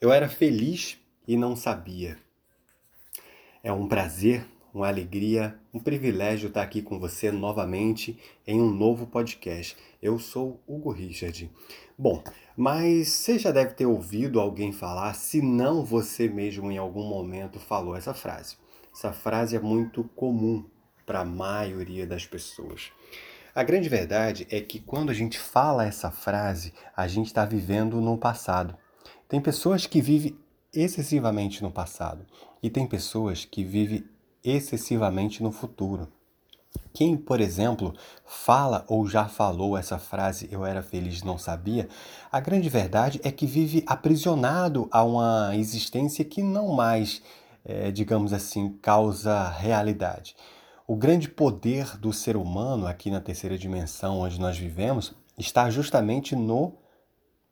Eu era feliz e não sabia. É um prazer, uma alegria, um privilégio estar aqui com você novamente em um novo podcast. Eu sou Hugo Richard. Bom, mas você já deve ter ouvido alguém falar, se não você mesmo em algum momento falou essa frase. Essa frase é muito comum para a maioria das pessoas. A grande verdade é que quando a gente fala essa frase, a gente está vivendo no passado. Tem pessoas que vivem excessivamente no passado e tem pessoas que vivem excessivamente no futuro. Quem, por exemplo, fala ou já falou essa frase eu era feliz não sabia, a grande verdade é que vive aprisionado a uma existência que não mais, é, digamos assim, causa realidade. O grande poder do ser humano aqui na terceira dimensão onde nós vivemos está justamente no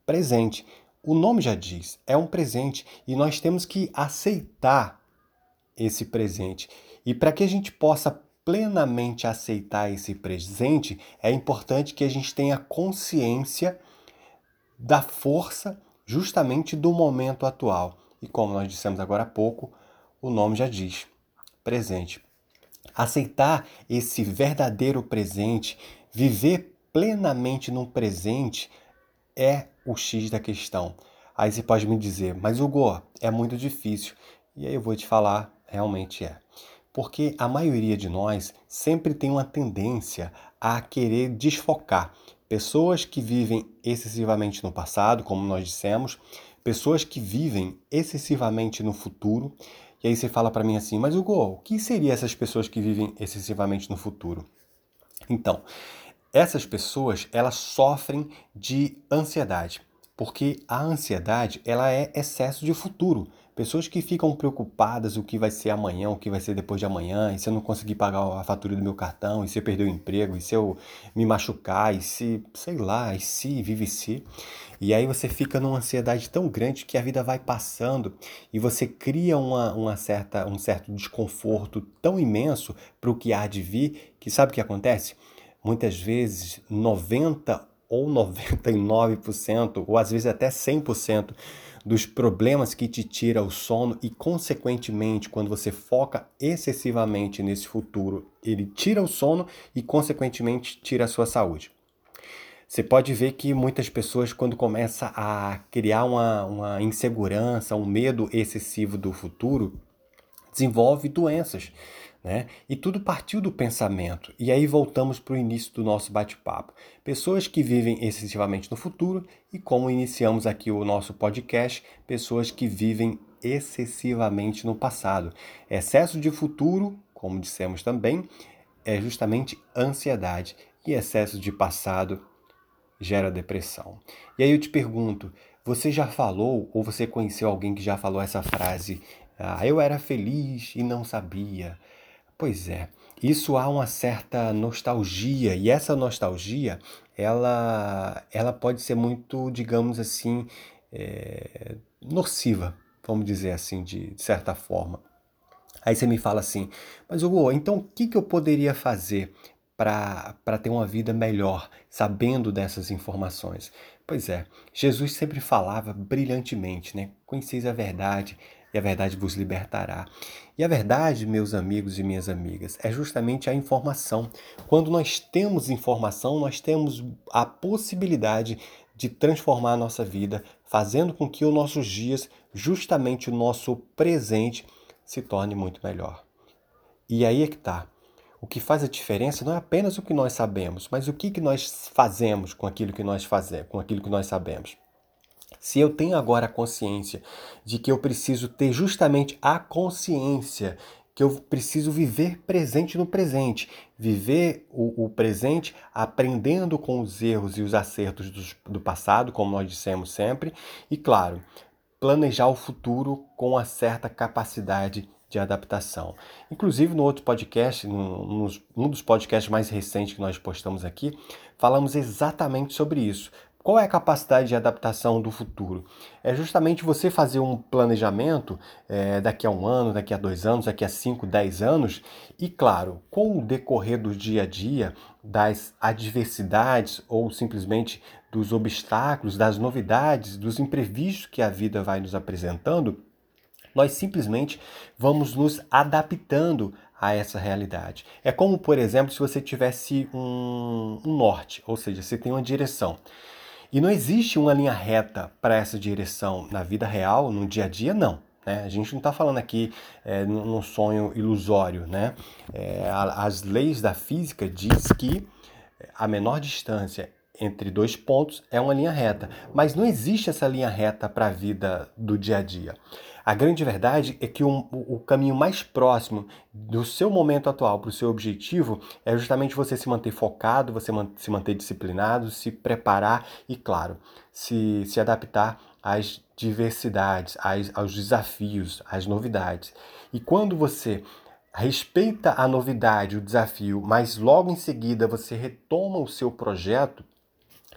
presente. O nome já diz, é um presente e nós temos que aceitar esse presente. E para que a gente possa plenamente aceitar esse presente, é importante que a gente tenha consciência da força justamente do momento atual. E como nós dissemos agora há pouco, o nome já diz, presente. Aceitar esse verdadeiro presente, viver plenamente no presente é o X da questão. Aí você pode me dizer, mas Hugo, é muito difícil. E aí eu vou te falar, realmente é. Porque a maioria de nós sempre tem uma tendência a querer desfocar. Pessoas que vivem excessivamente no passado, como nós dissemos, pessoas que vivem excessivamente no futuro e aí você fala para mim assim, mas Hugo, o que seriam essas pessoas que vivem excessivamente no futuro? Então, essas pessoas, elas sofrem de ansiedade, porque a ansiedade, ela é excesso de futuro. Pessoas que ficam preocupadas o que vai ser amanhã, o que vai ser depois de amanhã, e se eu não conseguir pagar a fatura do meu cartão, e se eu perder o emprego, e se eu me machucar, e se, sei lá, e se, vive se. E aí você fica numa ansiedade tão grande que a vida vai passando e você cria uma, uma certa, um certo desconforto tão imenso para o que há de vir, que sabe o que acontece? Muitas vezes 90 ou 99%, ou às vezes até 100% dos problemas que te tira o sono e, consequentemente, quando você foca excessivamente nesse futuro, ele tira o sono e, consequentemente, tira a sua saúde. Você pode ver que muitas pessoas, quando começa a criar uma, uma insegurança, um medo excessivo do futuro, desenvolve doenças. Né? E tudo partiu do pensamento. E aí voltamos para o início do nosso bate-papo. Pessoas que vivem excessivamente no futuro e como iniciamos aqui o nosso podcast, pessoas que vivem excessivamente no passado. Excesso de futuro, como dissemos também, é justamente ansiedade e excesso de passado gera depressão. E aí eu te pergunto, você já falou ou você conheceu alguém que já falou essa frase? Ah, eu era feliz e não sabia. Pois é, isso há uma certa nostalgia e essa nostalgia ela, ela pode ser muito, digamos assim, é, nociva, vamos dizer assim, de, de certa forma. Aí você me fala assim, mas Hugo, então o que, que eu poderia fazer para ter uma vida melhor, sabendo dessas informações? Pois é, Jesus sempre falava brilhantemente, né? Conheceis a verdade, e a verdade vos libertará. E a verdade, meus amigos e minhas amigas, é justamente a informação. Quando nós temos informação, nós temos a possibilidade de transformar a nossa vida, fazendo com que os nossos dias, justamente o nosso presente, se torne muito melhor. E aí é que está. O que faz a diferença não é apenas o que nós sabemos, mas o que, que nós fazemos com aquilo que nós fazemos, com aquilo que nós sabemos. Se eu tenho agora a consciência de que eu preciso ter justamente a consciência que eu preciso viver presente no presente, viver o, o presente aprendendo com os erros e os acertos do, do passado, como nós dissemos sempre, e claro, planejar o futuro com uma certa capacidade de adaptação. Inclusive, no outro podcast, num, num dos podcasts mais recentes que nós postamos aqui, falamos exatamente sobre isso. Qual é a capacidade de adaptação do futuro? É justamente você fazer um planejamento é, daqui a um ano, daqui a dois anos, daqui a cinco, dez anos, e claro, com o decorrer do dia a dia, das adversidades ou simplesmente dos obstáculos, das novidades, dos imprevistos que a vida vai nos apresentando, nós simplesmente vamos nos adaptando a essa realidade. É como, por exemplo, se você tivesse um, um norte, ou seja, você tem uma direção. E não existe uma linha reta para essa direção na vida real, no dia a dia, não. Né? A gente não está falando aqui é, num sonho ilusório. Né? É, as leis da física diz que a menor distância entre dois pontos é uma linha reta, mas não existe essa linha reta para a vida do dia a dia. A grande verdade é que o, o caminho mais próximo do seu momento atual para o seu objetivo é justamente você se manter focado, você se manter disciplinado, se preparar e, claro, se, se adaptar às diversidades, às, aos desafios, às novidades. E quando você respeita a novidade, o desafio, mas logo em seguida você retoma o seu projeto,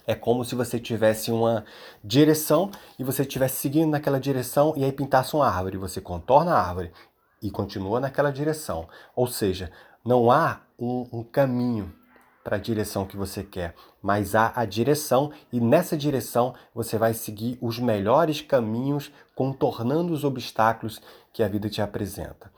é como se você tivesse uma direção e você estivesse seguindo naquela direção e aí pintasse uma árvore. Você contorna a árvore e continua naquela direção. Ou seja, não há um, um caminho para a direção que você quer, mas há a direção e nessa direção você vai seguir os melhores caminhos, contornando os obstáculos que a vida te apresenta.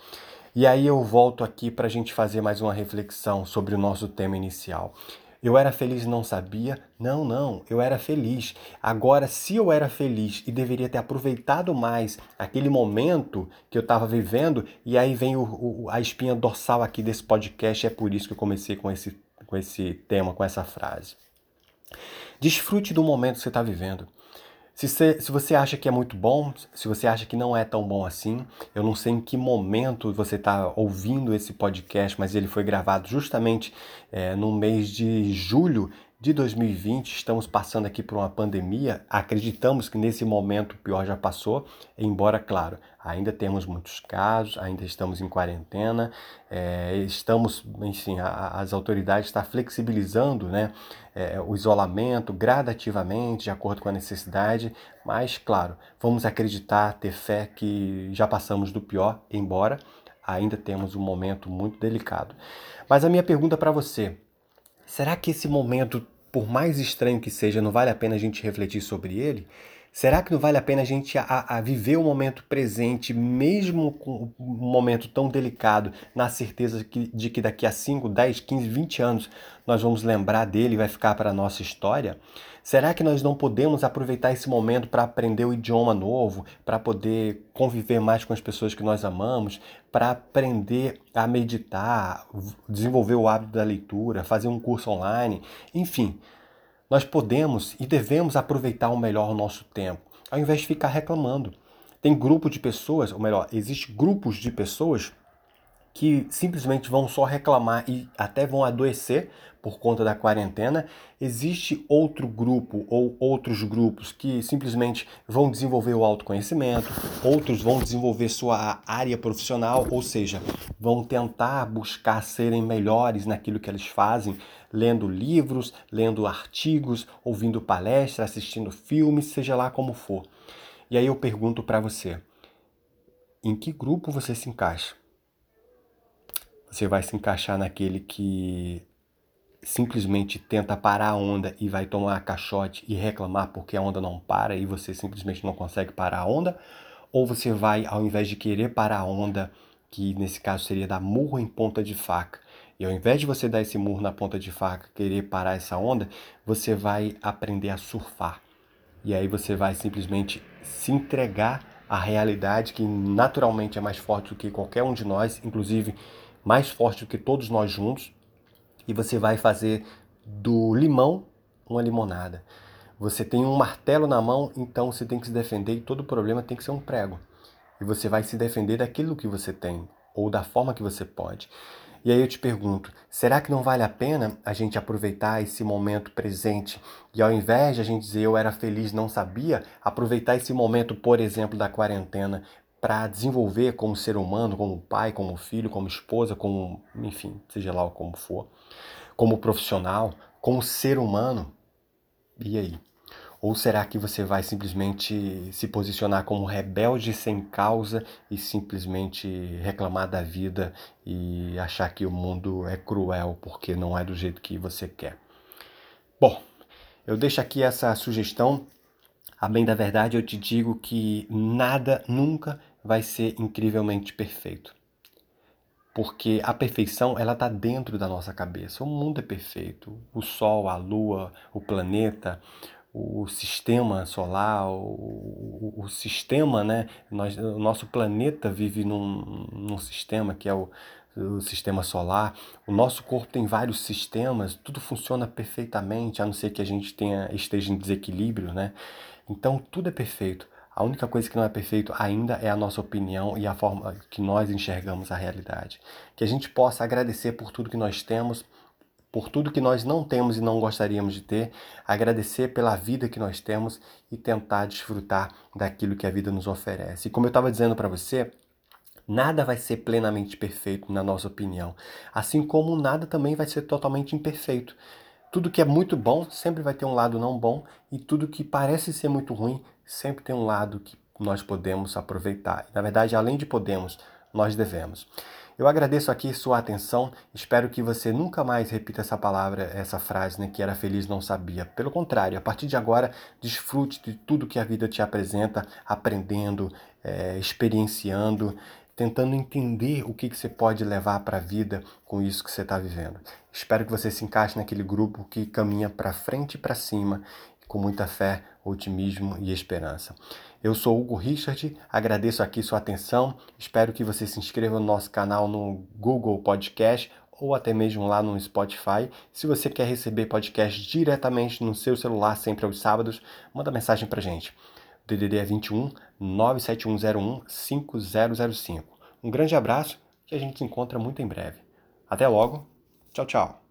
E aí eu volto aqui para a gente fazer mais uma reflexão sobre o nosso tema inicial. Eu era feliz e não sabia? Não, não, eu era feliz. Agora, se eu era feliz e deveria ter aproveitado mais aquele momento que eu estava vivendo, e aí vem o, o, a espinha dorsal aqui desse podcast, é por isso que eu comecei com esse, com esse tema, com essa frase. Desfrute do momento que você está vivendo. Se você, se você acha que é muito bom, se você acha que não é tão bom assim, eu não sei em que momento você está ouvindo esse podcast, mas ele foi gravado justamente é, no mês de julho de 2020, estamos passando aqui por uma pandemia. Acreditamos que nesse momento o pior já passou, embora, claro, ainda temos muitos casos, ainda estamos em quarentena, é, estamos, enfim, a, as autoridades estão flexibilizando né, é, o isolamento gradativamente, de acordo com a necessidade, mas, claro, vamos acreditar, ter fé que já passamos do pior, embora ainda temos um momento muito delicado. Mas a minha pergunta para você Será que esse momento, por mais estranho que seja, não vale a pena a gente refletir sobre ele? Será que não vale a pena a gente a, a viver o momento presente, mesmo com um momento tão delicado, na certeza que, de que daqui a 5, 10, 15, 20 anos nós vamos lembrar dele e vai ficar para a nossa história? Será que nós não podemos aproveitar esse momento para aprender o idioma novo, para poder conviver mais com as pessoas que nós amamos, para aprender a meditar, desenvolver o hábito da leitura, fazer um curso online, enfim? Nós podemos e devemos aproveitar o melhor o nosso tempo, ao invés de ficar reclamando. Tem grupo de pessoas, ou melhor, existe grupos de pessoas que simplesmente vão só reclamar e até vão adoecer por conta da quarentena. Existe outro grupo ou outros grupos que simplesmente vão desenvolver o autoconhecimento, outros vão desenvolver sua área profissional, ou seja, vão tentar buscar serem melhores naquilo que eles fazem, lendo livros, lendo artigos, ouvindo palestras, assistindo filmes, seja lá como for. E aí eu pergunto para você, em que grupo você se encaixa? Você vai se encaixar naquele que simplesmente tenta parar a onda e vai tomar caixote e reclamar porque a onda não para e você simplesmente não consegue parar a onda? Ou você vai, ao invés de querer parar a onda, que nesse caso seria dar murro em ponta de faca, e ao invés de você dar esse murro na ponta de faca, querer parar essa onda, você vai aprender a surfar. E aí você vai simplesmente se entregar à realidade que naturalmente é mais forte do que qualquer um de nós, inclusive mais forte do que todos nós juntos, e você vai fazer do limão uma limonada. Você tem um martelo na mão, então você tem que se defender e todo problema tem que ser um prego. E você vai se defender daquilo que você tem ou da forma que você pode. E aí eu te pergunto, será que não vale a pena a gente aproveitar esse momento presente e ao invés de a gente dizer eu era feliz, não sabia, aproveitar esse momento, por exemplo, da quarentena para desenvolver como ser humano, como pai, como filho, como esposa, como, enfim, seja lá como for, como profissional, como ser humano. E aí? Ou será que você vai simplesmente se posicionar como rebelde sem causa e simplesmente reclamar da vida e achar que o mundo é cruel porque não é do jeito que você quer? Bom, eu deixo aqui essa sugestão. A bem da verdade, eu te digo que nada nunca vai ser incrivelmente perfeito porque a perfeição ela está dentro da nossa cabeça. O mundo é perfeito, o Sol, a Lua, o planeta, o sistema solar, o, o, o sistema, né? Nós, o nosso planeta vive num, num sistema que é o, o sistema solar. O nosso corpo tem vários sistemas, tudo funciona perfeitamente, a não ser que a gente tenha, esteja em desequilíbrio, né? Então tudo é perfeito. A única coisa que não é perfeito ainda é a nossa opinião e a forma que nós enxergamos a realidade. Que a gente possa agradecer por tudo que nós temos, por tudo que nós não temos e não gostaríamos de ter, agradecer pela vida que nós temos e tentar desfrutar daquilo que a vida nos oferece. E como eu estava dizendo para você, Nada vai ser plenamente perfeito, na nossa opinião. Assim como nada também vai ser totalmente imperfeito. Tudo que é muito bom sempre vai ter um lado não bom, e tudo que parece ser muito ruim sempre tem um lado que nós podemos aproveitar. Na verdade, além de podemos, nós devemos. Eu agradeço aqui sua atenção. Espero que você nunca mais repita essa palavra, essa frase, né, que era feliz não sabia. Pelo contrário, a partir de agora, desfrute de tudo que a vida te apresenta, aprendendo, é, experienciando, tentando entender o que, que você pode levar para a vida com isso que você está vivendo. Espero que você se encaixe naquele grupo que caminha para frente e para cima com muita fé, otimismo e esperança. Eu sou Hugo Richard, agradeço aqui sua atenção, espero que você se inscreva no nosso canal no Google Podcast ou até mesmo lá no Spotify. Se você quer receber podcast diretamente no seu celular sempre aos sábados, manda mensagem pra gente. DDD é 21 97101 5005. Um grande abraço e a gente se encontra muito em breve. Até logo. Tchau, tchau.